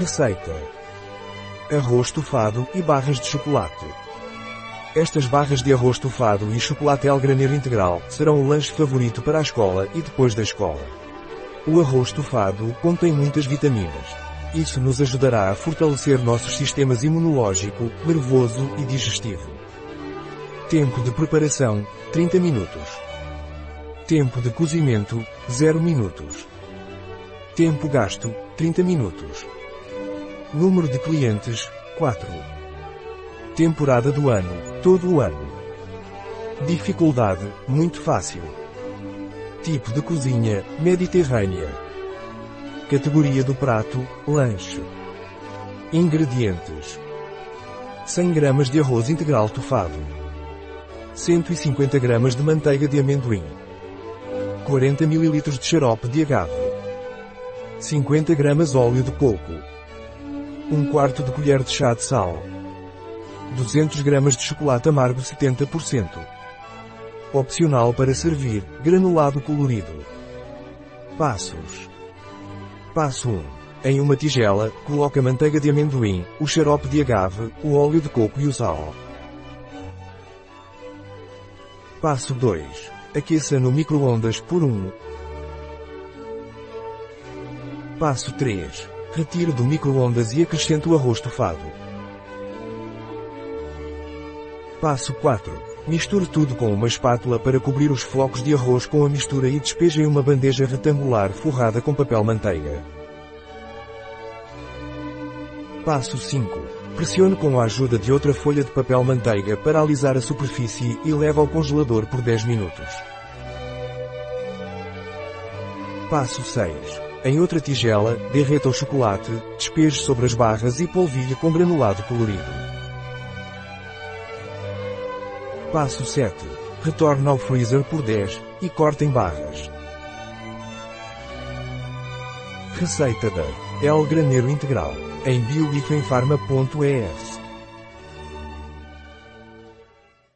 Receita: Arroz estufado e barras de chocolate. Estas barras de arroz estufado e chocolate El Graneiro Integral serão o lanche favorito para a escola e depois da escola. O arroz estufado contém muitas vitaminas. Isso nos ajudará a fortalecer nossos sistemas imunológico, nervoso e digestivo. Tempo de preparação: 30 minutos. Tempo de cozimento: 0 minutos. Tempo gasto: 30 minutos. Número de clientes: 4. Temporada do ano: todo o ano. Dificuldade: muito fácil. Tipo de cozinha: mediterrânea. Categoria do prato: lanche. Ingredientes: 100 gramas de arroz integral tufado. 150 gramas de manteiga de amendoim. 40 ml de xarope de agave. 50 gramas óleo de coco. 1 quarto de colher de chá de sal. 200 gramas de chocolate amargo 70%. Opcional para servir, granulado colorido. Passos. Passo 1. Em uma tigela, coloque a manteiga de amendoim, o xarope de agave, o óleo de coco e o sal. Passo 2. Aqueça no micro-ondas por 1. Passo 3. Retire do micro-ondas e acrescente o arroz estufado. Passo 4. Misture tudo com uma espátula para cobrir os flocos de arroz com a mistura e despeje em uma bandeja retangular forrada com papel manteiga. Passo 5. Pressione com a ajuda de outra folha de papel manteiga para alisar a superfície e leve ao congelador por 10 minutos. Passo 6. Em outra tigela, derreta o chocolate, despeje sobre as barras e polvilhe com granulado colorido. Passo 7. Retorne ao freezer por 10 e corte em barras. Receita da El Graneiro Integral em biobifenfarma.es